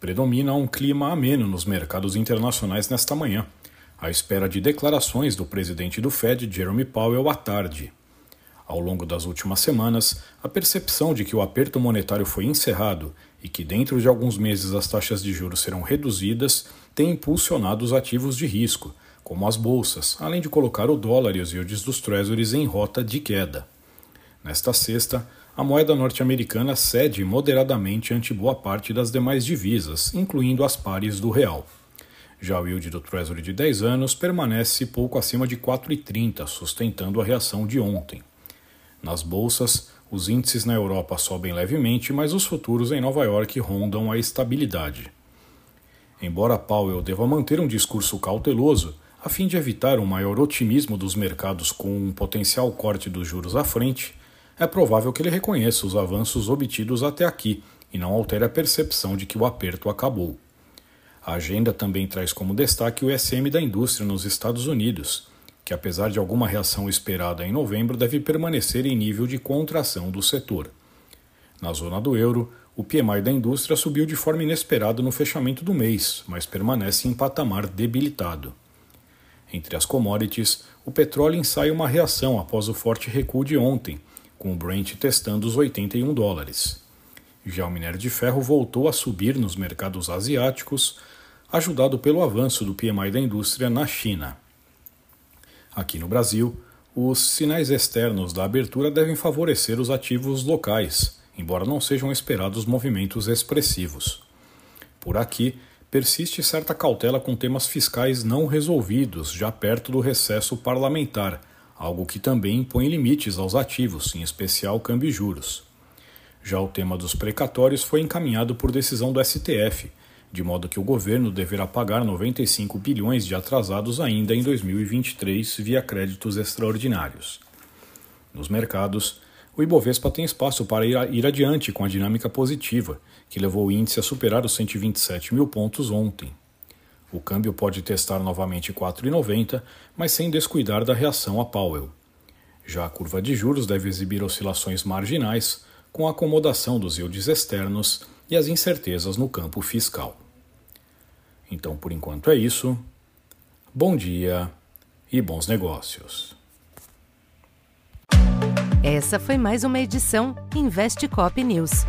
Predomina um clima ameno nos mercados internacionais nesta manhã, à espera de declarações do presidente do Fed, Jeremy Powell, à tarde. Ao longo das últimas semanas, a percepção de que o aperto monetário foi encerrado e que dentro de alguns meses as taxas de juros serão reduzidas tem impulsionado os ativos de risco, como as bolsas, além de colocar o dólar e os yields dos treasuries em rota de queda. Nesta sexta, a moeda norte-americana cede moderadamente ante boa parte das demais divisas, incluindo as pares do real. Já o yield do Treasury de 10 anos permanece pouco acima de 4,30, sustentando a reação de ontem. Nas bolsas, os índices na Europa sobem levemente, mas os futuros em Nova York rondam a estabilidade. Embora Powell deva manter um discurso cauteloso, a fim de evitar um maior otimismo dos mercados com um potencial corte dos juros à frente, é provável que ele reconheça os avanços obtidos até aqui e não altere a percepção de que o aperto acabou. A agenda também traz como destaque o SM da indústria nos Estados Unidos, que apesar de alguma reação esperada em novembro, deve permanecer em nível de contração do setor. Na zona do euro, o PMI da indústria subiu de forma inesperada no fechamento do mês, mas permanece em patamar debilitado. Entre as commodities, o petróleo ensaia uma reação após o forte recuo de ontem, com o Brent testando os 81 dólares. Já o minério de ferro voltou a subir nos mercados asiáticos, ajudado pelo avanço do PMI da indústria na China. Aqui no Brasil, os sinais externos da abertura devem favorecer os ativos locais, embora não sejam esperados movimentos expressivos. Por aqui, persiste certa cautela com temas fiscais não resolvidos, já perto do recesso parlamentar algo que também impõe limites aos ativos, em especial câmbio e juros. Já o tema dos precatórios foi encaminhado por decisão do STF, de modo que o governo deverá pagar 95 bilhões de atrasados ainda em 2023 via créditos extraordinários. Nos mercados, o Ibovespa tem espaço para ir, adiante com a dinâmica positiva, que levou o índice a superar os 127 mil pontos ontem. O câmbio pode testar novamente 4,90, mas sem descuidar da reação a Powell. Já a curva de juros deve exibir oscilações marginais, com a acomodação dos yields externos e as incertezas no campo fiscal. Então, por enquanto é isso. Bom dia e bons negócios. Essa foi mais uma edição Investe Cop News.